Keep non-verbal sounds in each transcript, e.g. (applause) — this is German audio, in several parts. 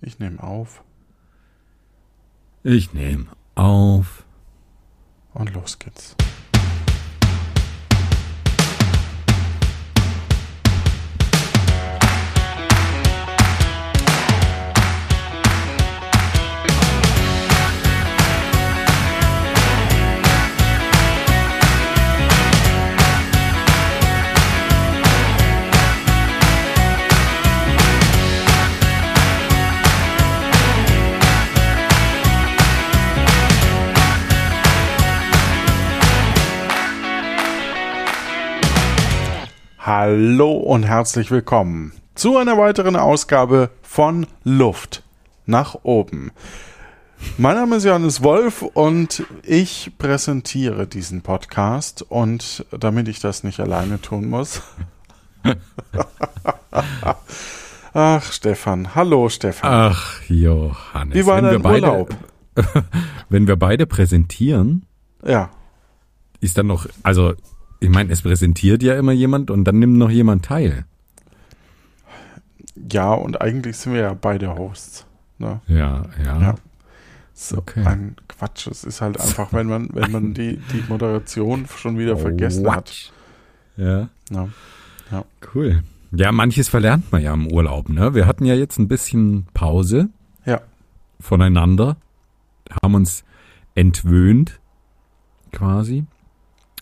Ich nehme auf Ich nehme auf. und los geht's. Hallo und herzlich willkommen zu einer weiteren Ausgabe von Luft nach oben. Mein Name ist Johannes Wolf und ich präsentiere diesen Podcast und damit ich das nicht alleine tun muss. (laughs) Ach, Stefan. Hallo, Stefan. Ach, Johannes. Wie war wenn dein wir beide, Urlaub? (laughs) Wenn wir beide präsentieren, Ja, ist dann noch, also, ich meine, es präsentiert ja immer jemand und dann nimmt noch jemand teil. ja, und eigentlich sind wir ja beide Hosts. Ne? Ja, ja. Ja. So Okay. ein Quatsch. Es ist halt einfach, wenn man, wenn man die, die Moderation schon wieder (laughs) vergessen hat. Ja, Ne? cool. Ja, manches verlernt man ja im Urlaub, ne? Wir hatten ja jetzt ein bisschen Pause Ja, voneinander, haben uns entwöhnt, quasi.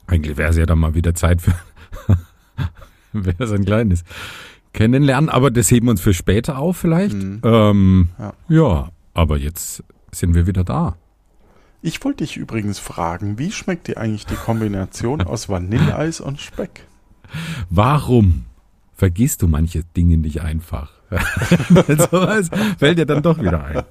Eigentlich wäre es ja dann mal wieder Zeit für, (laughs) wäre so ein kleines Kennenlernen, aber das heben wir uns für später auf vielleicht. Mhm. Ähm, Ja. ja, aber jetzt sind wir wieder da. Ich wollte dich übrigens fragen, wie schmeckt dir eigentlich die Kombination aus Vanilleeis und Speck? Warum vergisst du manche Dinge nicht einfach? (laughs) Sowas fällt dir dann doch wieder ein.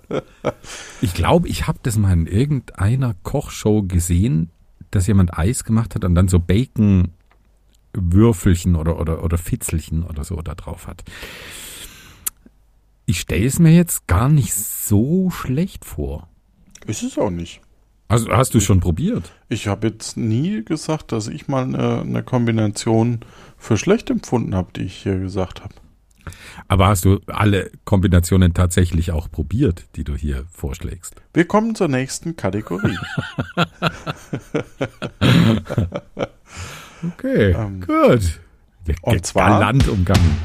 Ich glaube, ich habe das mal in irgendeiner Kochshow gesehen, dass jemand Eis gemacht hat und dann so Bacon-Würfelchen oder, oder, oder Fitzelchen oder so da drauf hat. Ich stelle es mir jetzt gar nicht so schlecht vor. Ist es auch nicht. Also hast du schon probiert? Ich habe jetzt nie gesagt, dass ich mal eine, eine Kombination für schlecht empfunden habe, die ich hier gesagt habe. Aber hast du alle Kombinationen tatsächlich auch probiert, die du hier vorschlägst? Wir kommen zur nächsten Kategorie. (laughs) Okay, Ähm, gut. und zwar- Galant umgangen.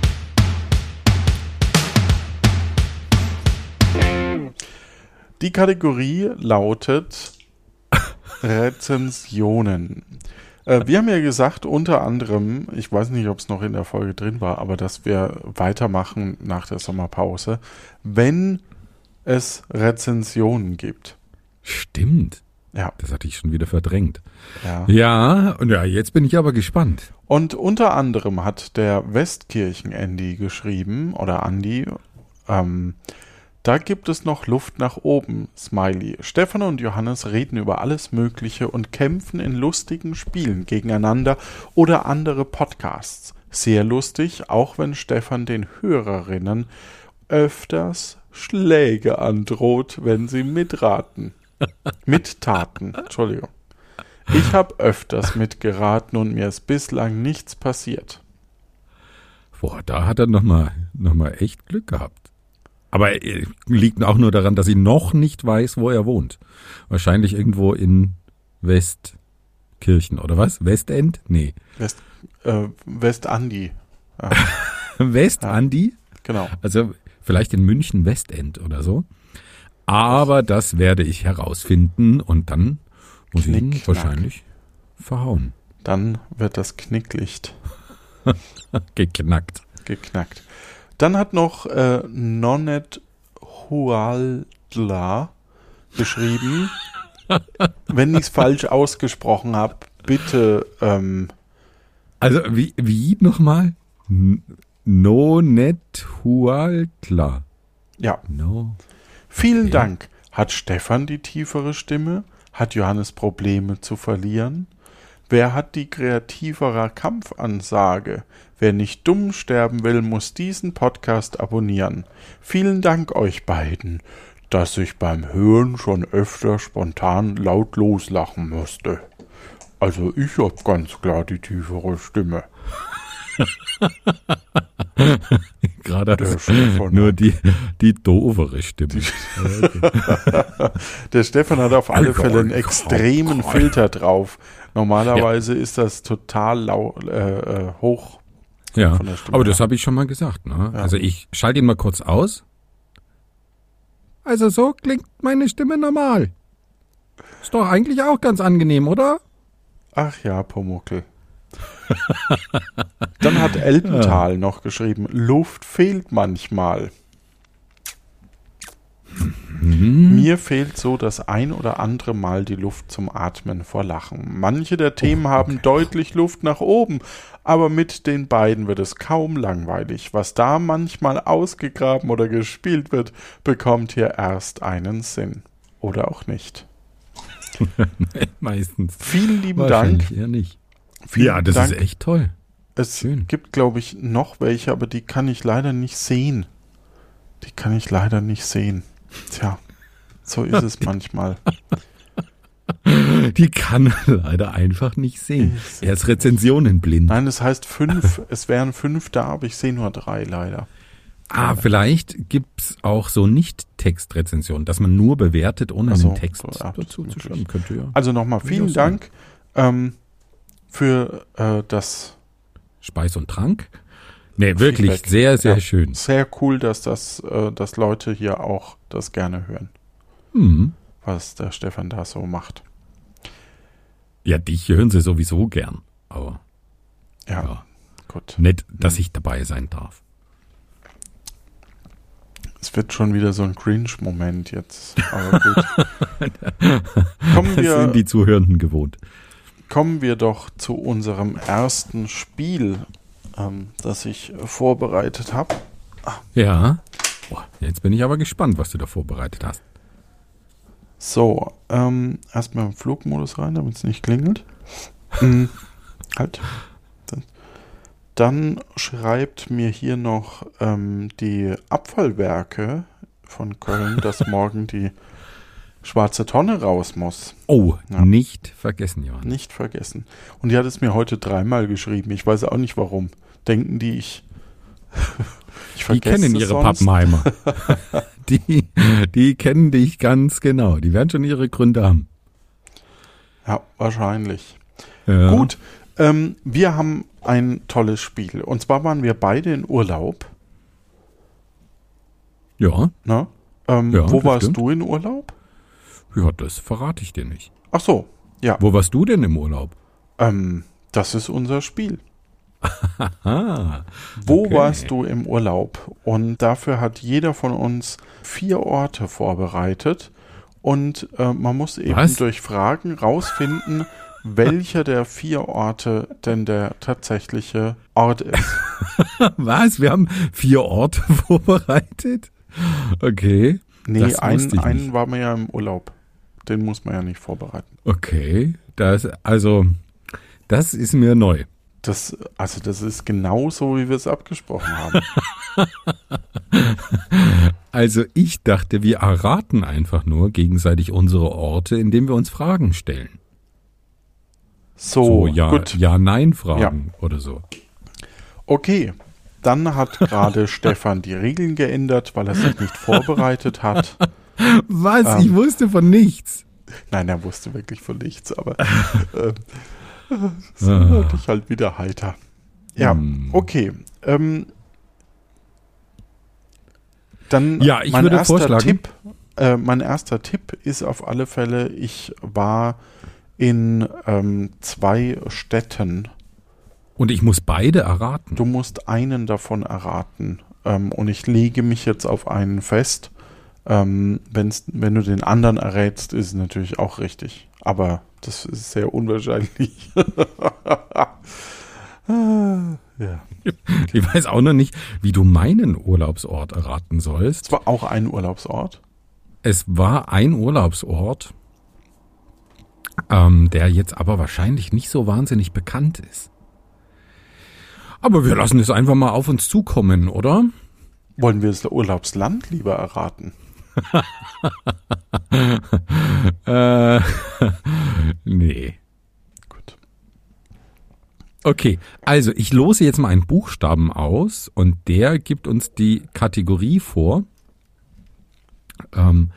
Die Kategorie lautet (laughs) Rezensionen. Äh, wir haben ja gesagt, unter anderem, ich weiß nicht, ob es noch in der Folge drin war, aber dass wir weitermachen nach der Sommerpause, wenn es Rezensionen gibt. Stimmt. Ja, Das hatte ich schon wieder verdrängt. ja. Ja, und ja, jetzt bin ich aber gespannt. Und unter anderem hat der Westkirchen-Andy geschrieben, oder Andy, ähm, da gibt es noch Luft nach oben, Smiley. Stefan und Johannes reden über alles Mögliche und kämpfen in lustigen Spielen gegeneinander oder andere Podcasts. Sehr lustig, auch wenn Stefan den Hörerinnen öfters Schläge androht, wenn sie mitraten. (laughs) Mittaten, Entschuldigung. Ich habe öfters mitgeraten und mir ist bislang nichts passiert. Boah, da hat er nochmal noch mal echt Glück gehabt. Aber äh, liegt auch nur daran, dass ich noch nicht weiß, wo er wohnt. Wahrscheinlich irgendwo in Westkirchen, oder was? Westend? Nee. West, äh, Westandi. (laughs) Ja, Westandi? genau. Also vielleicht in München Westend oder so. Aber das werde ich herausfinden und dann muss ich ihn wahrscheinlich verhauen. Dann wird das Knicklicht (laughs) Geknackt. geknackt. Dann hat noch äh, Nonet Hualdla geschrieben. (laughs) Wenn ich es falsch ausgesprochen habe, bitte ähm, Also wie, wie nochmal? N- No net hualtla. ja, No. Vielen Okay. Dank. Hat Stefan die tiefere Stimme? Hat Johannes Probleme zu verlieren? Wer hat die kreativere Kampfansage? Wer nicht dumm sterben will, muss diesen Podcast abonnieren. Vielen Dank euch beiden, dass ich beim Hören schon öfter spontan laut loslachen musste. Also ich hab ganz klar die tiefere Stimme. (laughs) Gerade Der Stefan nur die, die doofere Stimme. (laughs) Der Stefan hat auf alle. Fälle einen extremen. Filter drauf. Normalerweise ist das total lau äh, äh, hoch. Ja, von der Stimme aber das habe ich schon mal gesagt. Ne? Ja. Also ich schalte ihn mal kurz aus. Also so klingt meine Stimme normal. Ist doch eigentlich auch ganz angenehm, oder? Ach ja, Pumuckel. Dann hat (laughs) Elpental noch geschrieben, Luft fehlt manchmal. Mir fehlt so das ein oder andere Mal die Luft zum Atmen vor Lachen. Manche der Themen haben deutlich Luft nach oben, aber mit den beiden wird es kaum langweilig. Was da manchmal ausgegraben oder gespielt wird, bekommt hier erst einen Sinn. Oder auch nicht. (laughs) Meistens. Vielen lieben Dank. Eher nicht. Vielen ja, das Dank. ist echt toll. Es Schön. gibt, glaube ich, noch welche, aber die kann ich leider nicht sehen. Die kann ich leider nicht sehen. Tja, so ist es manchmal. (laughs) Die kann er leider einfach nicht sehen. Er ist rezensionenblind. Nein, es heißt fünf. (laughs) es wären fünf da, aber ich sehe nur drei leider. Ah, vielleicht gibt's auch so Nicht-Text-Rezensionen, dass man nur bewertet, ohne Ach so, einen Text ja, dazu das zu schreiben. Könnte ja. Also nochmal vielen. Dank ähm, für äh, das Speis und Trank. Nee, wirklich Feedback. sehr, sehr Ja. schön. sehr cool, dass das, äh, dass Leute hier auch das gerne hören, Mhm. was der Stefan da so macht. Ja, dich hören sie sowieso gern. Aber Ja, ja, gut. nett, dass ich dabei sein darf. Es wird schon wieder so ein Cringe-Moment jetzt. Aber gut. (laughs) kommen, Das wir, sind die Zuhörenden gewohnt. kommen wir doch zu unserem ersten Spiel, ähm, das ich vorbereitet habe. Ja. Boah, jetzt bin ich aber gespannt, was du da vorbereitet hast. So, ähm, erstmal im Flugmodus rein, damit es nicht klingelt. Hm, (laughs) halt. Dann, dann schreibt mir hier noch ähm, die Abfallwerke von Köln, dass (laughs) morgen die schwarze Tonne raus muss. Oh, Ja. nicht vergessen, Johann. Nicht vergessen. Und die hat es mir heute dreimal geschrieben. Ich weiß auch nicht warum. Denken die, ich. (laughs) ich Die kennen ihre sonst. Pappenheimer. (laughs) die, die kennen dich ganz genau. Die werden schon ihre Gründe haben. Ja, wahrscheinlich. Ja. Gut, ähm, wir haben ein tolles Spiel. Und zwar waren wir beide in Urlaub. Ja, Ne? Ähm, Ja, wo warst stimmt. du in Urlaub? ja, das verrate ich dir nicht. Ach so, ja. Wo warst du denn im Urlaub? Ähm, das ist unser Spiel. Ah, Wo Okay. warst du im Urlaub? Und dafür hat jeder von uns vier Orte vorbereitet. Und äh, man muss eben Was? durch Fragen rausfinden, welcher der vier Orte denn der tatsächliche Ort ist. (laughs) was? Wir haben vier Orte (laughs) vorbereitet? Okay, Nee, einen, einen war man ja im Urlaub. Den muss man ja nicht vorbereiten. okay. Das, also, das ist mir neu. Das, also das ist genau so, wie wir es abgesprochen haben. (laughs) Also ich dachte, wir erraten einfach nur gegenseitig unsere Orte, indem wir uns Fragen stellen. So, So, ja, gut. ja, nein Fragen oder so. Okay. Dann hat gerade (laughs) Stefan die Regeln geändert, weil er sich nicht vorbereitet hat. Was? Ähm. ich wusste von nichts. Nein, er wusste wirklich von nichts, aber äh, (laughs) so Ah. wurde ich halt wieder heiter. Ja, Hm. okay. Ähm, dann Ja, ich mein würde erster vorschlagen- Tipp. Äh, mein erster Tipp ist auf alle Fälle, ich war in ähm, zwei Städten. Und ich muss beide erraten. Du musst einen davon erraten. Ähm, und ich lege mich jetzt auf einen fest. Ähm, wenn's, wenn du den anderen errätst, ist es natürlich auch richtig. Aber das ist sehr unwahrscheinlich. (laughs) Ah, ja. (laughs) Ich weiß auch noch nicht, wie du meinen Urlaubsort erraten sollst. Es war auch ein Urlaubsort. Es war ein Urlaubsort, ähm, der jetzt aber wahrscheinlich nicht so wahnsinnig bekannt ist. Aber wir lassen es einfach mal auf uns zukommen, oder? Wollen wir das Urlaubsland lieber erraten? (laughs) Äh, (laughs) nee. Gut. Okay, also ich lose jetzt mal einen Buchstaben aus und der gibt uns die Kategorie vor, ähm,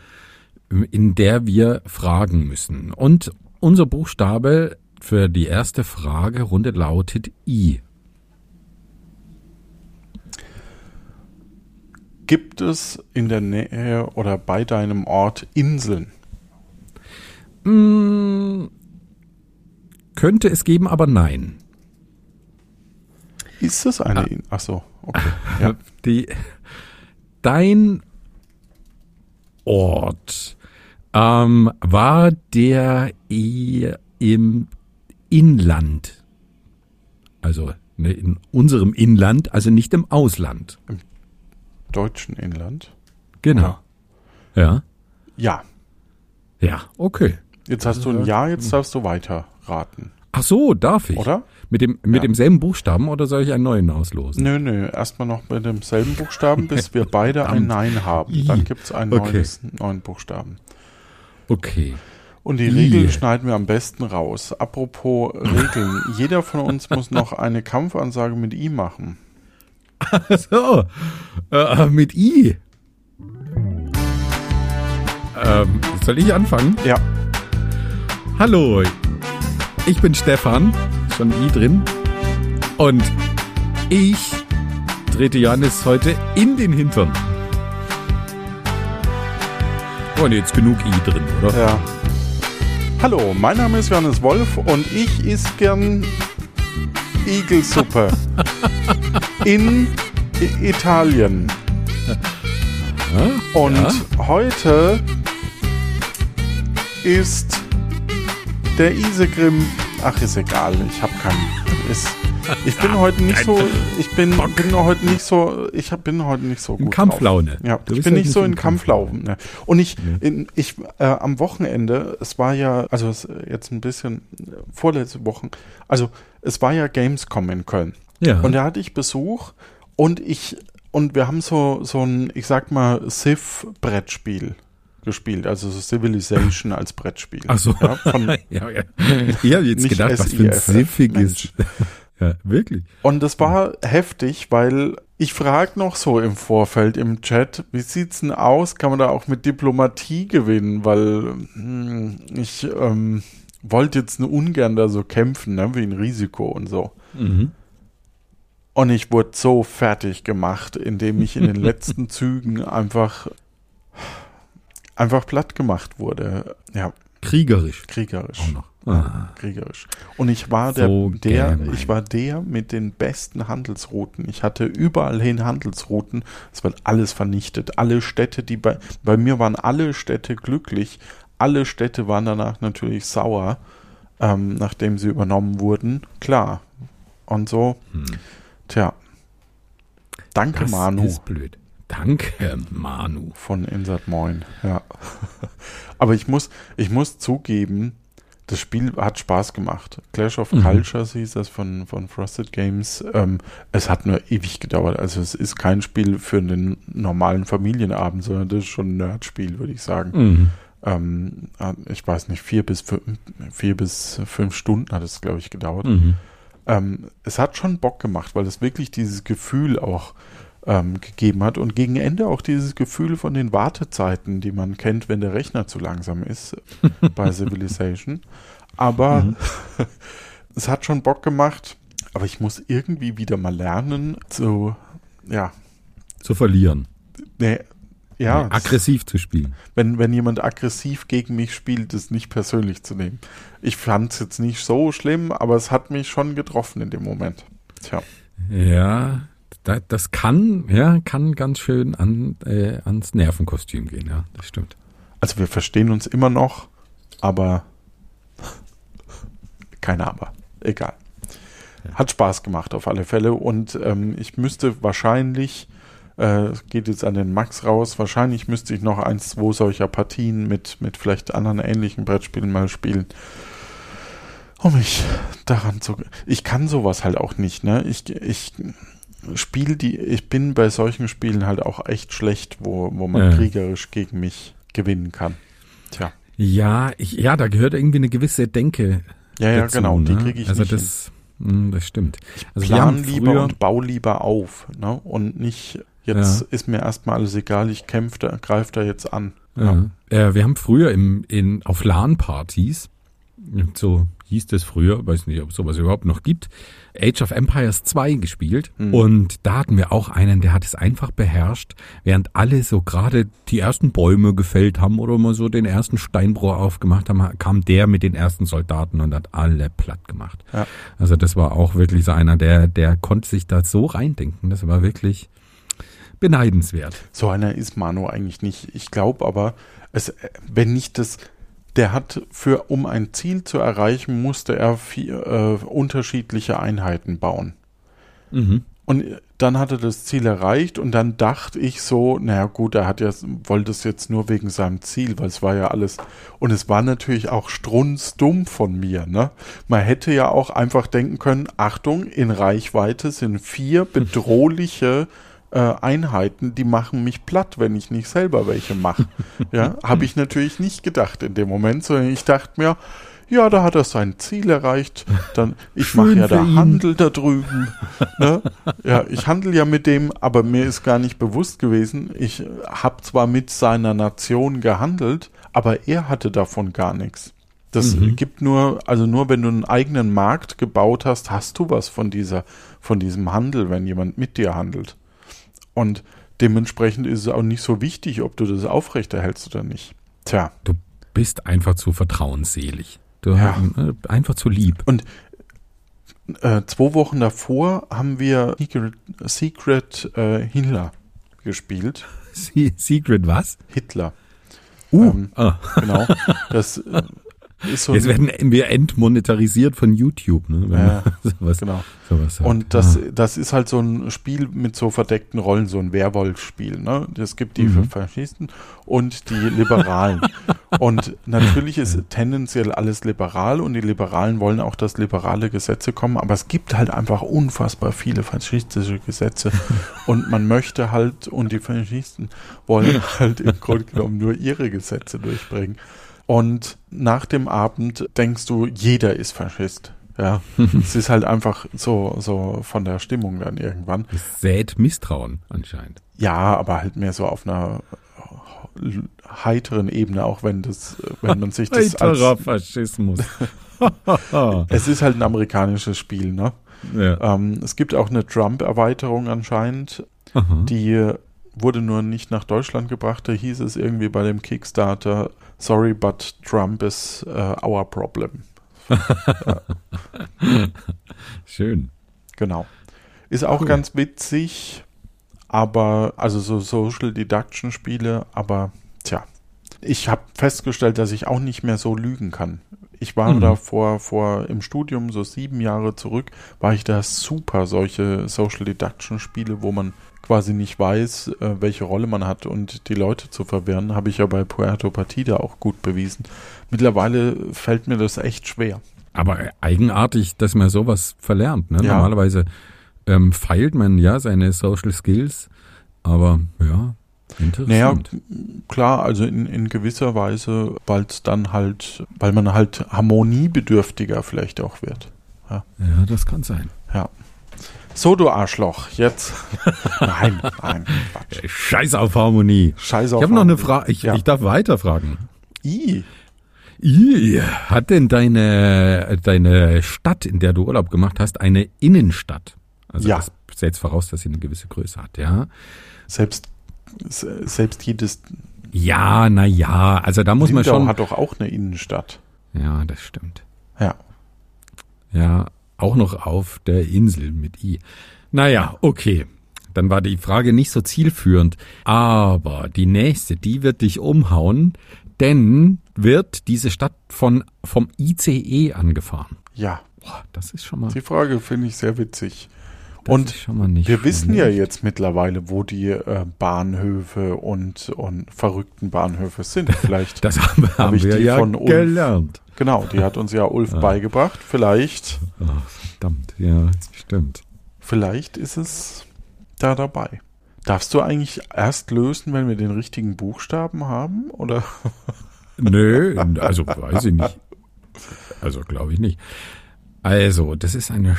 in der wir fragen müssen. Und unser Buchstabe für die erste Fragerunde lautet I. Gibt es in der Nähe oder bei deinem Ort Inseln? Mm, könnte es geben, aber nein. Ist es eine Insel? Ach so, okay. Ja. (laughs) Die, dein Ort ähm, war der eher im Inland. Also ne, in unserem Inland, also nicht im Ausland. Deutschen Inland? Genau. Ja. Ja. Ja, okay. Jetzt hast du ein Ja, jetzt darfst du weiter raten. Ach so, darf ich. Oder? Mit, dem, mit Ja. demselben Buchstaben oder soll ich einen neuen auslosen? Nö, nö, erstmal noch mit demselben Buchstaben, bis wir (laughs) beide ein Nein haben. Dann gibt es einen Okay. neues, neuen Buchstaben. Okay. Und die. Regeln schneiden wir am besten raus. Apropos Regeln, (laughs) jeder von uns muss noch eine Kampfansage mit I machen. (laughs) So, äh, mit I. Ähm, soll ich anfangen? Ja, Hallo, ich bin Stefan, schon I drin. Und ich trete Janis heute in den Hintern. Und jetzt genug I drin, oder? ja. Hallo, mein Name ist Johannes Wolf und ich isst gern Igelsuppe (laughs) in Italien. Ja? Und Ja? heute ist der Isegrim. Ach, ist egal. Ich habe keinen. Ist, ich bin heute nicht so. Ich bin, bin heute nicht so. Ich hab, bin heute nicht so In gut. Kampflaune. Drauf. Ja, ich bin nicht so in. Kampflaune. Und ich, in, ich äh, am Wochenende. Es war ja, also es, jetzt ein bisschen äh, vorletzte Wochen. Also es war ja Gamescom in Köln. Ja. Und da hatte ich Besuch und ich und wir haben so so ein, ich sag mal, Civ-Brettspiel gespielt, also so Civilization als Brettspiel. Ach so. Ja, von, (laughs) ja, ja. (laughs) Ich habe jetzt Nicht gedacht, was für ein SIFF, siffiges. (laughs) Ja, wirklich. und das war heftig, weil ich frage noch so im Vorfeld im Chat, wie sieht's denn aus? Kann man da auch mit Diplomatie gewinnen? Weil hm, ich ähm, wollte jetzt nur ungern da so kämpfen, ne, wie ein Risiko und so. Mhm. Und ich wurde so fertig gemacht, indem ich in den (laughs) letzten Zügen einfach, einfach platt gemacht wurde. Ja, Kriegerisch kriegerisch. auch noch. Ah. Kriegerisch. Und ich war der, So der, ich war der mit den besten Handelsrouten. Ich hatte überall hin Handelsrouten. Es wird alles vernichtet. Alle Städte, die bei, bei mir waren alle Städte glücklich. Alle Städte waren danach natürlich sauer, ähm, nachdem sie übernommen wurden. Klar. Und so, tja. Danke. Das Manu. ist blöd. Danke, Manu. von Insert Moin, ja. (laughs) Aber ich muss, ich muss zugeben, das Spiel hat Spaß gemacht. Clash of Mhm. Cultures hieß das von, von Frosted Games. Ähm, es hat nur ewig gedauert. Also es ist kein Spiel für einen normalen Familienabend, sondern das ist schon ein Nerdspiel, würde ich sagen. Mhm. Ähm, ich weiß nicht, vier bis fünf, vier bis fünf Stunden hat es, glaube ich, gedauert. Mhm. Ähm, es hat schon Bock gemacht, weil es wirklich dieses Gefühl auch ähm, gegeben hat und gegen Ende auch dieses Gefühl von den Wartezeiten, die man kennt, wenn der Rechner zu langsam ist (laughs) bei Civilization. Aber Mhm. (laughs) es hat schon Bock gemacht, aber ich muss irgendwie wieder mal lernen zu, ja, Zu verlieren. nee, ja, Aggressiv zu spielen. wenn, wenn jemand aggressiv gegen mich spielt, es nicht persönlich zu nehmen. Ich fand es jetzt nicht so schlimm, aber es hat mich schon getroffen in dem Moment. Tja. Ja, da, das kann, ja, kann ganz schön an, äh, ans Nervenkostüm gehen, ja, das stimmt. Also wir verstehen uns immer noch, aber keine Aber. Egal. Hat Spaß gemacht auf alle Fälle und ähm, ich müsste wahrscheinlich, äh, geht jetzt an den Max raus, wahrscheinlich müsste ich noch eins, zwei solcher Partien mit, mit vielleicht anderen ähnlichen Brettspielen mal spielen, um mich daran zu... Ich kann sowas halt auch nicht, ne? Ich, ich spiele die, ich bin bei solchen Spielen halt auch echt schlecht, wo, wo man Ja. kriegerisch gegen mich gewinnen kann. Tja. Ja, ich, ja, da gehört irgendwie eine gewisse Denke Ja, ja, dazu, genau, die ne? kriege ich Also nicht das, hm, das stimmt. Also Plan lieber und bau lieber auf, ne? Und nicht, jetzt ja. ist mir erstmal alles egal, ich kämpfe da, greife da jetzt an. Ja. ja. Äh, wir haben früher im, in, auf LAN-Partys, so hieß das früher, weiß nicht, ob es sowas überhaupt noch gibt, Age of Empires 2 gespielt mhm. und da hatten wir auch einen, der hat es einfach beherrscht, während alle so gerade die ersten Bäume gefällt haben oder mal so den ersten Steinbruch aufgemacht haben, kam der mit den ersten Soldaten und hat alle platt gemacht. Ja. Also das war auch wirklich so einer, der, der konnte sich da so reindenken. Das war wirklich beneidenswert. So einer ist Manu eigentlich nicht. Ich glaube aber, es, wenn nicht das der hat für, um ein Ziel zu erreichen, musste er vier äh, unterschiedliche Einheiten bauen. Mhm. Und dann hat er das Ziel erreicht und dann dachte ich so, naja gut, er hat ja, wollte es jetzt nur wegen seinem Ziel, weil es war ja alles, und es war natürlich auch strunzdumm von mir, ne? Man hätte ja auch einfach denken können, Achtung, in Reichweite sind vier (laughs) bedrohliche äh, Einheiten, die machen mich platt, wenn ich nicht selber welche mache. (laughs) ja, habe ich natürlich nicht gedacht in dem Moment, sondern ich dachte mir, ja, da hat er sein Ziel erreicht. Dann, (laughs) ich mache ja da Handel da drüben. Ne? Ja, ich handel ja mit dem, aber mir ist gar nicht bewusst gewesen. Ich habe zwar mit seiner Nation gehandelt, aber er hatte davon gar nichts. Das mhm. gibt nur, also nur wenn du einen eigenen Markt gebaut hast, hast du was von dieser, von diesem Handel, wenn jemand mit dir handelt. Und dementsprechend ist es auch nicht so wichtig, ob du das aufrechterhältst oder nicht. Tja. Du bist einfach zu vertrauensselig. Du ja. Äh, einfach zu lieb. Und äh, zwei Wochen davor haben wir Secret, Secret äh, Hitler gespielt. (laughs) Secret was? Hitler. Uh, ähm, ah. genau. (laughs) Das äh, so Jetzt werden wir entmonetarisiert von YouTube, ne? Ja, (laughs) sowas, genau. Sowas und das, ah. das ist halt so ein Spiel mit so verdeckten Rollen, so ein Werwolf-Spiel, ne? Es gibt die mhm. Faschisten und die Liberalen. (laughs) und natürlich ist tendenziell alles liberal und die Liberalen wollen auch, dass liberale Gesetze kommen, aber es gibt halt einfach unfassbar viele faschistische Gesetze (laughs) und man möchte halt, und die Faschisten wollen halt im Grunde genommen nur ihre Gesetze durchbringen. Und nach dem Abend denkst du, jeder ist Faschist. Ja, (laughs) es ist halt einfach so, so von der Stimmung dann irgendwann. Es sät Misstrauen anscheinend. Ja, aber halt mehr so auf einer heiteren Ebene, auch wenn das, wenn man sich das Heiterer als Faschismus. (laughs) (laughs) es ist halt ein amerikanisches Spiel, ne? Ja. Ähm, es gibt auch eine Trump-Erweiterung anscheinend, Aha. die wurde nur nicht nach Deutschland gebracht. Da hieß es irgendwie bei dem Kickstarter, sorry, but Trump is uh, our problem. (laughs) Schön. Genau. Ist auch cool. ganz witzig, aber, also so Social Deduction Spiele, aber tja, ich habe festgestellt, dass ich auch nicht mehr so lügen kann. Ich war mhm. da vor, vor im Studium, so sieben Jahre zurück, war ich da super, solche Social Deduction Spiele, wo man quasi nicht weiß, äh, welche Rolle man hat und die Leute zu verwirren, habe ich ja bei Puerto Partida auch gut bewiesen. Mittlerweile fällt mir das echt schwer. Aber eigenartig, dass man sowas verlernt. Ne? Ja. Normalerweise ähm, feilt man ja seine Social Skills, aber ja, interessant. Naja, klar, also in, in gewisser Weise, weil es dann halt, weil man halt harmoniebedürftiger vielleicht auch wird. Ja, ja das kann sein. Ja. So, du Arschloch, jetzt. (laughs) nein, nein, Quatsch. Scheiß auf Harmonie. Scheiß auf Ich habe noch eine Frage. Ich, ja. ich darf weiterfragen. I. I. Hat denn deine, deine Stadt, in der du Urlaub gemacht hast, eine Innenstadt? Also ja. das setzt voraus, dass sie eine gewisse Größe hat, ja? Selbst, selbst jedes. Ja, na ja, also da muss Lindau man schon. hat doch auch eine Innenstadt. Ja, das stimmt. Ja. Ja, auch noch auf der Insel mit I. Naja, okay. Dann war die Frage nicht so zielführend. Aber die nächste, die wird dich umhauen, denn wird diese Stadt von, vom ICE angefahren. Ja. Boah, das ist schon mal. Die Frage finde ich sehr witzig. Und wir wissen ja jetzt mittlerweile, wo die äh, Bahnhöfe und, und verrückten Bahnhöfe sind. (laughs) Vielleicht das haben, haben hab wir ja gelernt. Genau, die hat uns ja Ulf (laughs) ah. beigebracht. Vielleicht. Ach, verdammt, ja, stimmt. Vielleicht ist es da dabei. Darfst du eigentlich erst lösen, wenn wir den richtigen Buchstaben haben? Oder? (laughs) Nö, also weiß ich nicht. Also glaube ich nicht. Also, das ist eine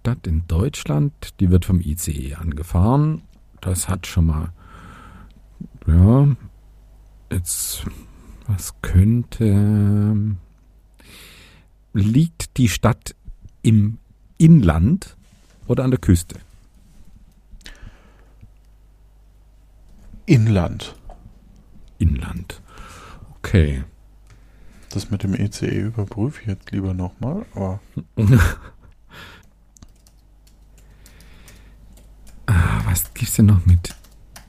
Stadt in Deutschland, die wird vom ICE angefahren. Das hat schon mal, ja, jetzt, was könnte, liegt die Stadt im Inland oder an der Küste? Inland. Inland. Okay. Das mit dem ECE überprüfe ich jetzt lieber nochmal, aber (laughs) Ah, was gibt's denn noch mit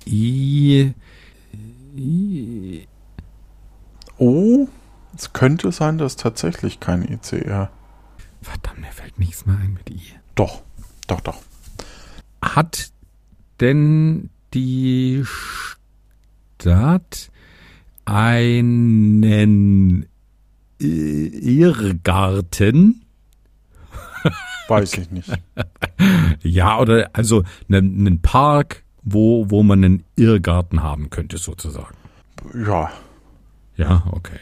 I? I oh, es könnte sein, dass tatsächlich kein ECE. verdammt, mir fällt nichts mehr ein mit I. Doch, doch, doch. Hat denn die Stadt einen Irrgarten? Weiß ich nicht. (laughs) Ja, oder also einen, einen Park, wo, wo man einen Irrgarten haben könnte, sozusagen. Ja, Ja, okay.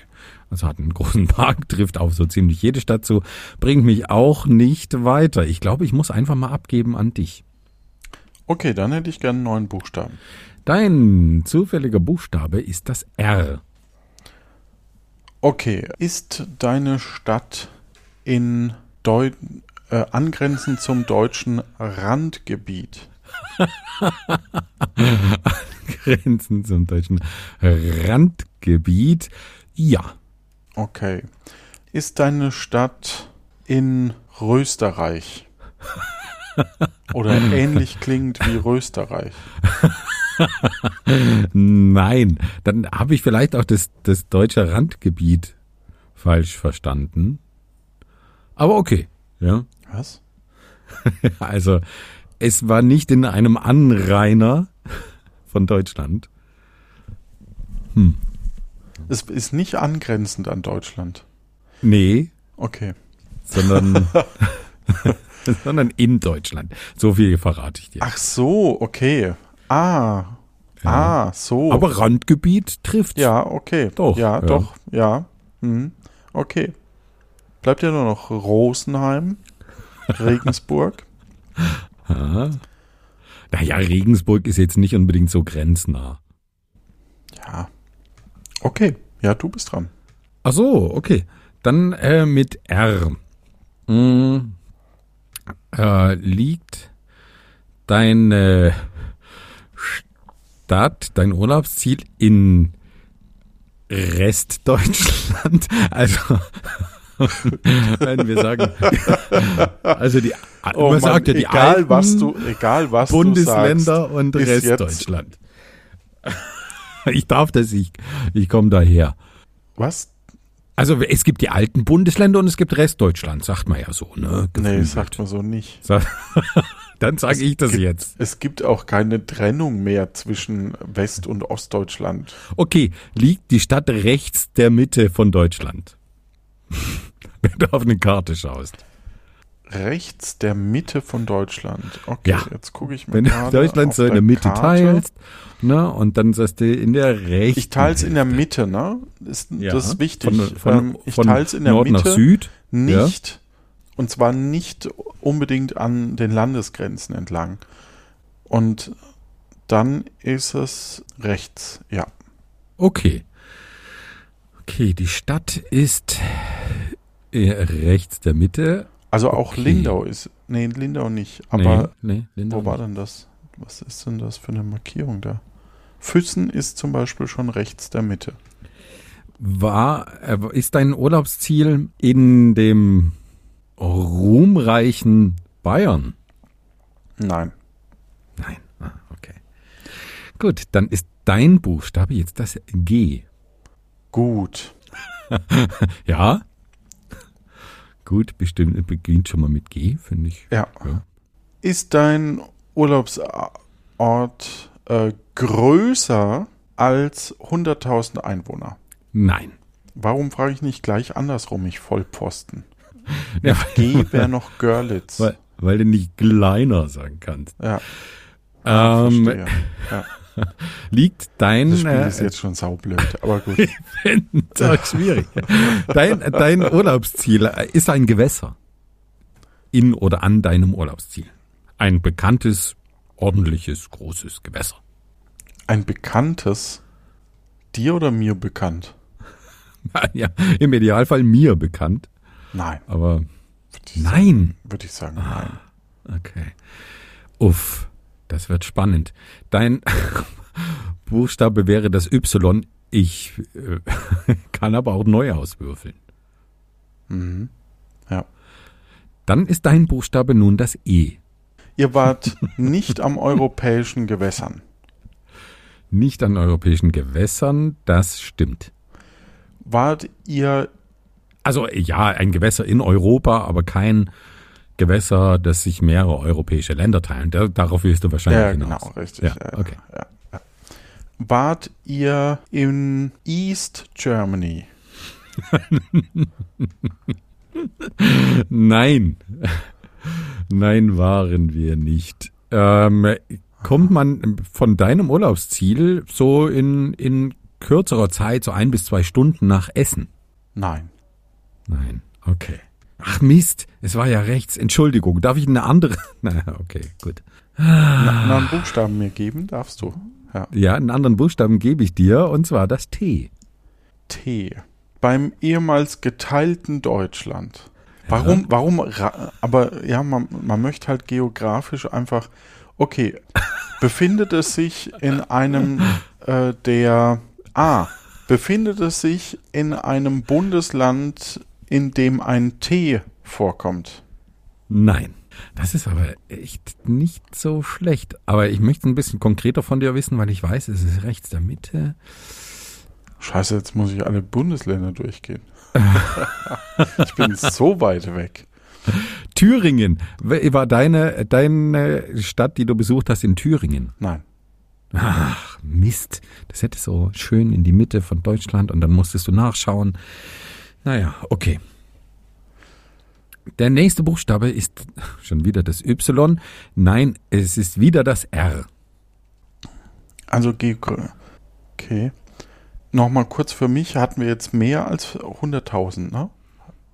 Also hat einen großen Park, trifft auf so ziemlich jede Stadt zu, bringt mich auch nicht weiter. Ich glaube, ich muss einfach mal abgeben an dich. okay, dann hätte ich gerne einen neuen Buchstaben. Dein zufälliger Buchstabe ist das R. Okay, ist deine Stadt in Deu äh, angrenzend zum deutschen Randgebiet? Grenzen zum deutschen Randgebiet. Ja. Okay. Ist deine Stadt in Rösterreich? Oder ähnlich klingt wie Rösterreich? Nein. Dann habe ich vielleicht auch das, das deutsche Randgebiet falsch verstanden. Aber okay. Ja. Was? (laughs) Also, es war nicht in einem Anrainer von Deutschland. Es ist nicht angrenzend an Deutschland. Nee, Okay. sondern, (laughs) (laughs) sondern in Deutschland. So viel verrate ich dir. Ach so, okay. Ah. Ah, so. Aber Randgebiet trifft. ja, okay. Doch, Ja, ja. doch. Ja. Hm. Okay. Bleibt ja nur noch Rosenheim, Regensburg. Ah. Naja, Regensburg ist jetzt nicht unbedingt so grenznah. Ja. Okay. Ja, du bist dran. Ach so, okay. Dann äh, mit R. Mm, äh, liegt deine Stadt, dein Urlaubsziel in Restdeutschland? (laughs) Also, (laughs) wenn wir sagen, also die, Oh man Mann, sagt ja die egal alten was du, egal was Bundesländer du sagst, und Restdeutschland. (laughs) Ich darf das, ich, ich komme daher. Was? Also es gibt die alten Bundesländer und es gibt Restdeutschland, sagt man ja so, ne? Nee, sagt man so nicht. (laughs) Dann sage ich das gibt- jetzt. Es gibt auch keine Trennung mehr zwischen West- und Ostdeutschland. Okay, liegt die Stadt rechts der Mitte von Deutschland? (laughs) Wenn du auf eine Karte schaust. Rechts der Mitte von Deutschland. Okay, Ja. jetzt gucke ich mir Wenn du Deutschland so in der Mitte Karte. teilst, ne? Und dann sagst du in der rechten. Ich teile es in der. Mitte, ne? Ist, Ja, Das ist wichtig. Von, von, ähm, ich teile es in der Nord Mitte nach Süd. nicht. Und zwar nicht unbedingt an den Landesgrenzen entlang. Und dann ist es rechts, ja. Okay. Okay, die Stadt ist äh, rechts der Mitte. Also auch Okay. Lindau ist. Nee, Lindau nicht. Aber nee, nee, Lindau wo war nicht. denn das? Was ist denn das für eine Markierung da? Füssen ist zum Beispiel schon rechts der Mitte. War, äh, ist dein Urlaubsziel in dem ruhmreichen Bayern? Nein. Nein. Ah, okay. Gut, dann ist dein Buchstabe jetzt das G. Gut. (laughs) Ja? Gut, bestimmt beginnt schon mal mit G, finde ich. Ja. Ja. Ist dein Urlaubsort äh, größer als 100.000 Einwohner? Nein. Warum frage ich nicht gleich andersrum, ich Vollposten? (laughs) Ja, G wäre noch Görlitz. weil, weil du nicht kleiner sagen kannst. Ja, Ähm, verstehe. Ja, (laughs) (laughs) liegt dein das Spiel äh, ist jetzt schon saublöd, aber (laughs) gut. finde auch schwierig. (laughs) Dein, dein Urlaubsziel äh, ist ein Gewässer. in oder an deinem Urlaubsziel. Ein bekanntes, ordentliches, großes Gewässer. Ein bekanntes, dir oder mir bekannt? ja, im Idealfall mir bekannt, Nein. aber Würde nein. Würde ich sagen, nein. Okay. Uff, das wird spannend. Dein (laughs) Buchstabe wäre das Y. Ich äh, (laughs) kann aber auch neu auswürfeln. Mhm. Ja. Dann ist dein Buchstabe nun das E. Ihr wart nicht am europäischen Gewässern. Nicht an europäischen Gewässern, das stimmt. Wart ihr, Also ja, ein Gewässer in Europa, aber kein Gewässer, das sich mehrere europäische Länder teilen. Da, darauf willst du wahrscheinlich ja hinaus. genau, richtig. Ja, ja, okay. Ja, ja. Wart ihr in East Germany? (laughs) Nein. (laughs) Nein, waren wir nicht. Ähm, kommt man von deinem Urlaubsziel so in, in kürzerer Zeit, so ein bis zwei Stunden nach Essen? Nein. Nein. Okay. Ach Mist, es war ja rechts. Entschuldigung, darf ich eine andere? (laughs) Na, okay, gut. Einen Buchstaben mir geben darfst du. Ja. Ja, einen anderen Buchstaben gebe ich dir, und zwar das T. T. Beim ehemals geteilten Deutschland. Warum, warum, aber ja, man, man möchte halt geografisch einfach, okay, (laughs) befindet es sich in einem äh, der, ah, befindet es sich in einem Bundesland, in dem ein T vorkommt? Nein. Das ist aber echt nicht so schlecht. Aber ich möchte ein bisschen konkreter von dir wissen, weil ich weiß, es ist rechts der Mitte. Scheiße, jetzt muss ich alle Bundesländer durchgehen. (laughs) ich bin so weit weg. Thüringen. War deine, deine Stadt, die du besucht hast, in Thüringen? Nein. Ach, Mist. Das hätte so schön in die Mitte von Deutschland und dann musstest du nachschauen. Naja, okay. Der nächste Buchstabe ist (laughs) schon wieder das Y. Nein, es ist wieder das R. Also Geogra okay. Nochmal kurz für mich, hatten wir jetzt mehr als 100.000, ne?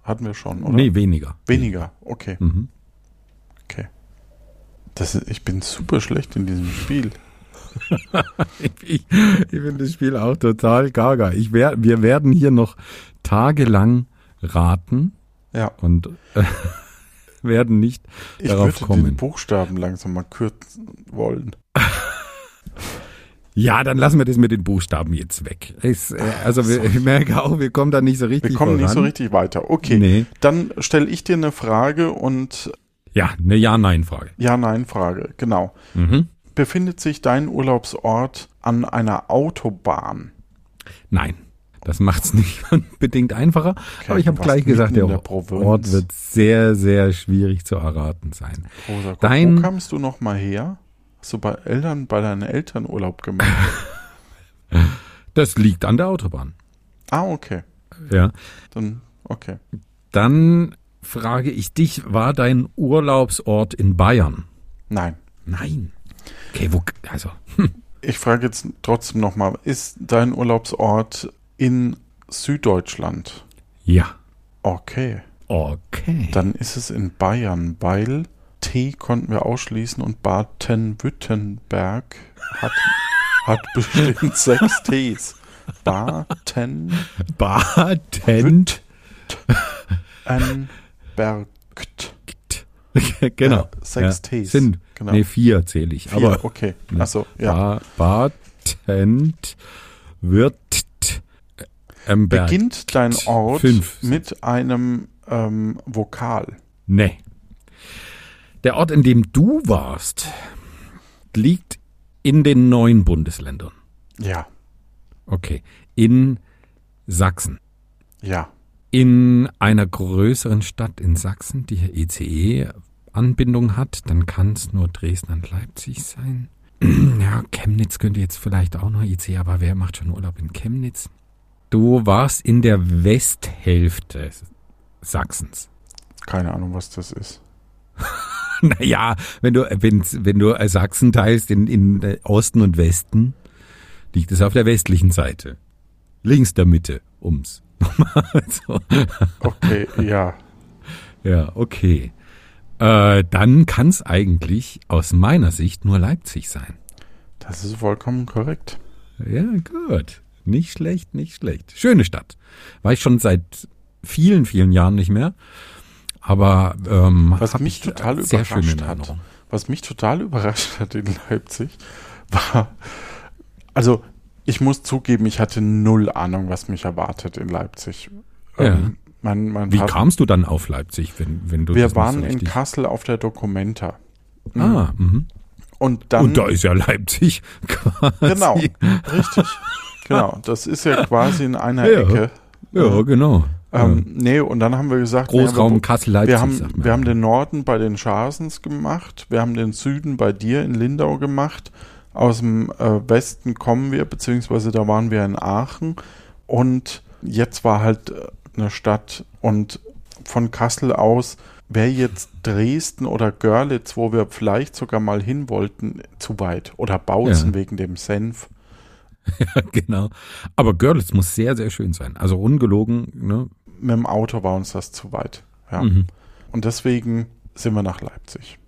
Hatten wir schon, oder? Nee, weniger. Weniger, okay, Mhm. okay. Das ist, ich bin super schlecht in diesem Spiel. (laughs) Ich, ich finde das Spiel auch total gaga. Ich wer, wir werden hier noch tagelang raten Ja, und äh, (laughs) werden nicht ich darauf würde den kommen. Buchstaben langsam mal kürzen wollen. (laughs) Ja, dann lassen wir das mit den Buchstaben jetzt weg. Es, äh, also wir, ich merke auch, wir kommen da nicht so richtig Wir kommen nicht so voran. richtig weiter. Okay, Nee. dann stelle ich dir eine Frage und Ja, eine Ja-Nein-Frage. Ja-Nein-Frage, genau. Mhm. Befindet sich dein Urlaubsort an einer Autobahn? Nein, das macht's nicht (laughs) unbedingt einfacher. aber ich habe gleich gesagt, der, der. Ort wird sehr, sehr schwierig zu erraten sein. Rosa, Dein- wo kamst du noch mal her? Hast du bei Eltern, bei deinen Eltern Urlaub gemacht? (laughs) Das liegt an der Autobahn. ah, okay. Ja. Dann, okay. Dann frage ich dich, war dein Urlaubsort in Bayern? Nein. Nein. Okay, wo, also, Ich frage jetzt trotzdem noch mal, ist dein Urlaubsort in Süddeutschland? ja. Okay. Okay. Dann ist es in Bayern, weil T konnten wir ausschließen und Baden-Württemberg hat, hat bestimmt sechs Ts. Baden Baden. Bergt. genau. Ja, sechs Ts. Sind, Genau. nee, vier zähle ich. Vier, aber okay. ne, Also, ja. Ba Batent wird ähm, Berg. Beginnt dein Ort Fünf. mit einem ähm, Vokal? Nee. Der Ort, in dem du warst, liegt in den neuen Bundesländern. Ja. Okay. In Sachsen. Ja. In einer größeren Stadt in Sachsen, die hier ECE-Anbindung hat, dann kann es nur Dresden und Leipzig sein. (clears throat) Ja, Chemnitz könnte jetzt vielleicht auch noch IC, aber wer macht schon Urlaub in Chemnitz? Du warst in der Westhälfte Sachsens. Keine Ahnung, was das ist. (laughs) Naja, wenn du, wenn, wenn du Sachsen teilst in, in Osten und Westen, liegt es auf der westlichen Seite. Links der Mitte, ums. (laughs) so. Okay, ja. Ja, okay. Äh, dann kann es eigentlich aus meiner Sicht nur Leipzig sein. Das ist vollkommen korrekt. Ja, gut. Nicht schlecht, nicht schlecht. Schöne Stadt. War ich schon seit vielen, vielen Jahren nicht mehr. Aber ähm, Was mich ich total sehr schön überrascht in hat, was mich total (laughs) überrascht hat in Leipzig, war, also ich muss zugeben, ich hatte null Ahnung, was mich erwartet in Leipzig. Ja. Ähm, mein, mein Wie kamst du dann auf Leipzig, wenn, wenn du wir waren so in Kassel auf der Documenta. Ah, mhm. Und dann. Und da ist ja Leipzig (laughs) quasi. genau, richtig. Genau, das ist ja quasi in einer Ja. Ecke. Ja, genau. Ähm, nee, und dann haben wir gesagt, Großraum Kassel-Leipzig, wir haben, wir haben den Norden bei den Schasens gemacht, wir haben den Süden bei dir in Lindau gemacht, aus dem äh, Westen kommen wir, beziehungsweise da waren wir in Aachen und jetzt war halt äh, eine Stadt und von Kassel aus wäre jetzt Dresden oder Görlitz, wo wir vielleicht sogar mal hin wollten, zu weit. Oder Bautzen Ja. wegen dem Senf. (laughs) Ja, genau. Aber Görlitz muss sehr, sehr schön sein. Also ungelogen, ne? Mit dem Auto war uns das zu weit. Ja. Mhm. Und deswegen sind wir nach Leipzig.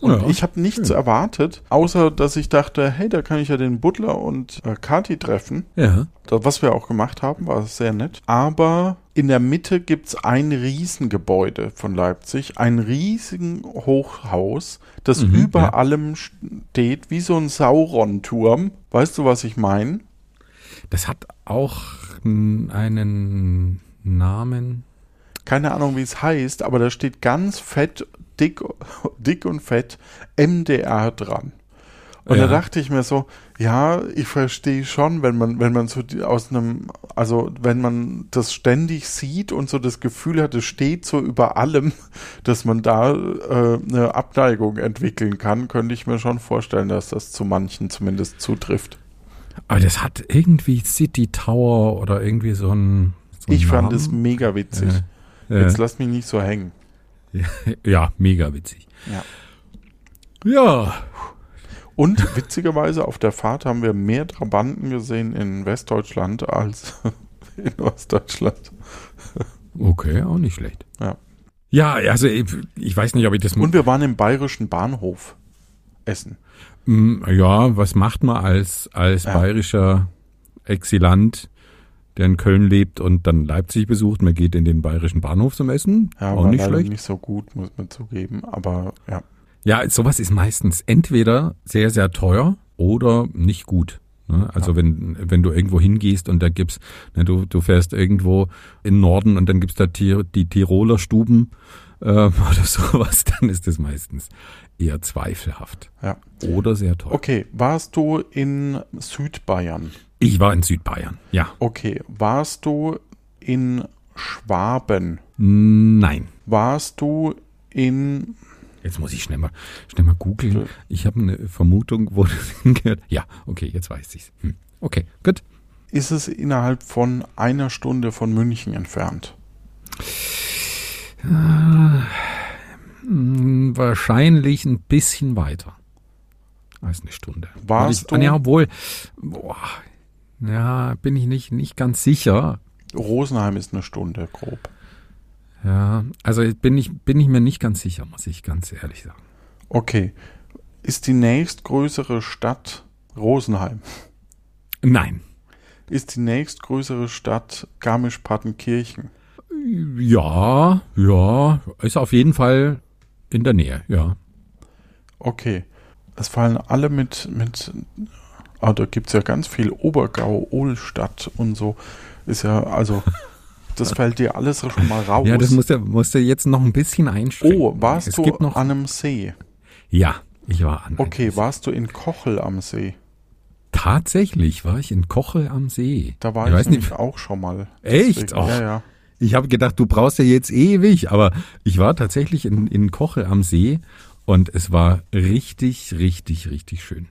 Und Ja, ich habe nichts erwartet, außer dass ich dachte, hey, da kann ich ja den Butler und äh, Kati treffen. Ja. Das, was wir auch gemacht haben, war sehr nett. Aber in der Mitte gibt's ein Riesengebäude von Leipzig, ein riesigen Hochhaus, das Mhm, über ja. allem steht, wie so ein Sauron-Turm. Weißt du, was ich meine? Das hat auch einen Namen. keine Ahnung, wie es heißt, aber da steht ganz fett, dick, dick und fett MDR dran. Und Ja. da dachte ich mir so, ja, ich verstehe schon, wenn man, wenn man so die- aus einem, also wenn man das ständig sieht und so das Gefühl hat, es steht so über allem, (laughs) dass man da äh, eine Abneigung entwickeln kann, könnte ich mir schon vorstellen, dass das zu manchen zumindest zutrifft. Aber das hat irgendwie City Tower oder irgendwie so ein. So Ich fand Namen. es mega witzig. Ja. Jetzt lass mich nicht so hängen. (laughs) Ja, mega witzig. Ja. Ja. Und witzigerweise auf der Fahrt haben wir mehr Trabanten gesehen in Westdeutschland als (laughs) in Ostdeutschland. Okay, auch nicht schlecht. Ja. Ja, also ich, ich weiß nicht, ob ich das. Und wir waren im bayerischen Bahnhof essen. Mm, Ja, was macht man als, als Ja. bayerischer Exilant, der in Köln lebt und dann Leipzig besucht? Man geht in den bayerischen Bahnhof zum Essen. Ja, auch nicht schlecht. nicht so gut, muss man zugeben. Aber ja, Ja, sowas ist meistens entweder sehr, sehr teuer oder nicht gut. Ne? Also wenn, wenn du irgendwo hingehst und da gibt's, ne, du, du fährst irgendwo in Norden und dann gibt's da Ti- die Tiroler Stuben äh, (laughs) oder sowas, dann ist das meistens eher zweifelhaft. ja. Oder sehr teuer. Okay, warst du in Südbayern? Ich war in Südbayern, ja. Okay, warst du in Schwaben? Nein. Warst du in Jetzt muss ich schnell mal, schnell mal googeln. Ich habe eine Vermutung, wo das (laughs) hingehört. Ja, okay, jetzt weiß ich's. Hm. Okay, gut. ist es innerhalb von einer Stunde von München entfernt? Hm, Wahrscheinlich ein bisschen weiter als eine Stunde. Warst ich, du- Ja, obwohl, boah, ja, bin ich nicht, nicht ganz sicher. Rosenheim ist eine Stunde grob. Ja, also bin ich, bin ich mir nicht ganz sicher, muss ich ganz ehrlich sagen. Okay. Ist die nächstgrößere Stadt Rosenheim? Nein. Ist die nächstgrößere Stadt Garmisch-Partenkirchen? Ja, ja, ist auf jeden Fall in der Nähe, ja. Okay. Es fallen alle mit, mit, ah, da gibt's ja ganz viel Obergau, Ohlstadt und so. Ist ja, also, das fällt dir alles schon mal raus. (laughs) Ja, das musst du, musst du jetzt noch ein bisschen einschränken. oh, warst es du gibt noch, an einem See? Ja, ich war an. Okay, einem warst du in Kochel am See? Tatsächlich war ich in Kochel am See. Da war ich ich, nicht, auch schon mal. Echt? Och. Ja, ja. ich habe gedacht, du brauchst ja jetzt ewig, aber ich war tatsächlich in, in Kochel am See und es war richtig, richtig, richtig schön.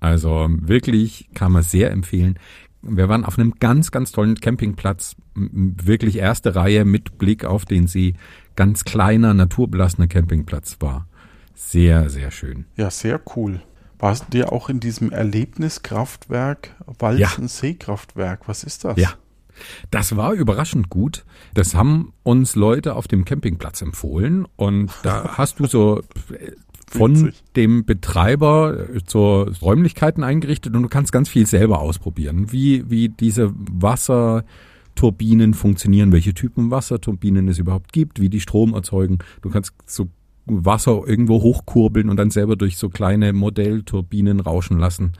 Also wirklich kann man sehr empfehlen. Wir waren auf einem ganz, ganz tollen Campingplatz, wirklich erste Reihe mit Blick auf den See. Ganz kleiner, naturbelassener Campingplatz war sehr, sehr schön. Ja, sehr cool. Warst du dir auch in diesem Erlebniskraftwerk Walzenseekraftwerk? Was ist das? Ja. Das war überraschend gut. Das haben uns Leute auf dem Campingplatz empfohlen und da (laughs) hast du so von dem Betreiber äh, so Räumlichkeiten eingerichtet und du kannst ganz viel selber ausprobieren, wie, wie diese Wasserturbinen funktionieren, welche Typen Wasserturbinen es überhaupt gibt, wie die Strom erzeugen. Du kannst so Wasser irgendwo hochkurbeln und dann selber durch so kleine Modellturbinen rauschen lassen.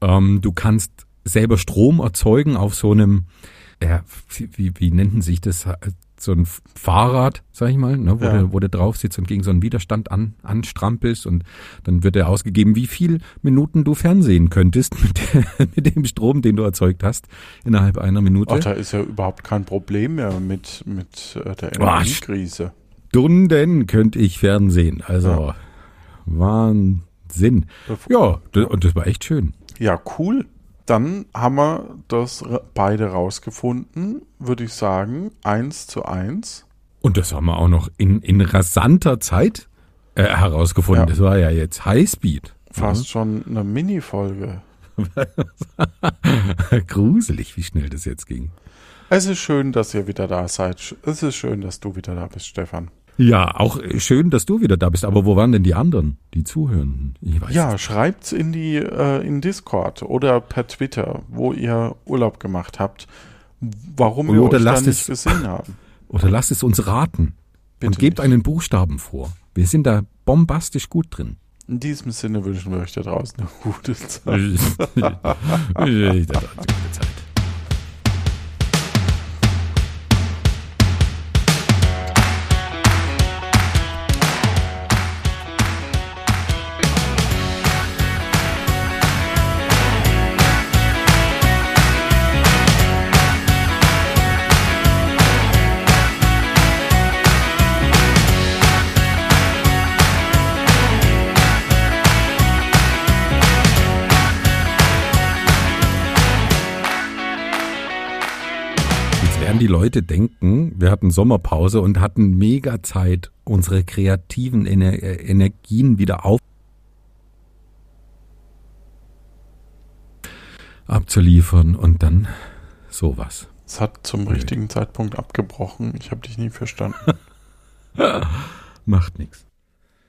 Ähm, du kannst selber Strom erzeugen auf so einem, ja, wie, wie nennt sich das? So ein Fahrrad, sag ich mal, ne, wo, Ja. du, wo du drauf sitzt und gegen so einen Widerstand an, anstrampelst und dann wird dir ausgegeben, wie viel Minuten du fernsehen könntest mit, der, (laughs) mit dem Strom, den du erzeugt hast, innerhalb einer Minute. Ach, da ist ja überhaupt kein Problem mehr mit, mit äh, der Energiekrise. Stunden könnte ich Fernsehen. Also Ja. Wahnsinn. Ja, und das war echt schön. Ja, cool. Dann haben wir das beide rausgefunden, würde ich sagen, eins zu eins. Und das haben wir auch noch in, in rasanter Zeit äh, herausgefunden. Ja. Das war ja jetzt Highspeed. Fast schon eine Mini-Folge. (laughs) Gruselig, wie schnell das jetzt ging. Es ist schön, dass ihr wieder da seid. Es ist schön, dass du wieder da bist, Stefan. Ja, auch schön, dass du wieder da bist. Aber wo waren denn die anderen, die weiß Ja, es schreibt's in die äh, in Discord oder per Twitter, wo ihr Urlaub gemacht habt, warum wir Oder euch da nicht es- gesehen haben. (laughs) Oder lasst es uns raten. Bitte und gebt nicht. einen Buchstaben vor. Wir sind da bombastisch gut drin. In diesem Sinne wünschen wir euch da draußen eine gute Zeit. (laughs) Gute Zeit. Leute denken, wir hatten Sommerpause und hatten mega Zeit, unsere kreativen Ener äh, Energien wieder auf abzuliefern und dann sowas. Es hat zum richtigen Zeitpunkt abgebrochen. Ich habe dich nie verstanden. (laughs) Macht nichts.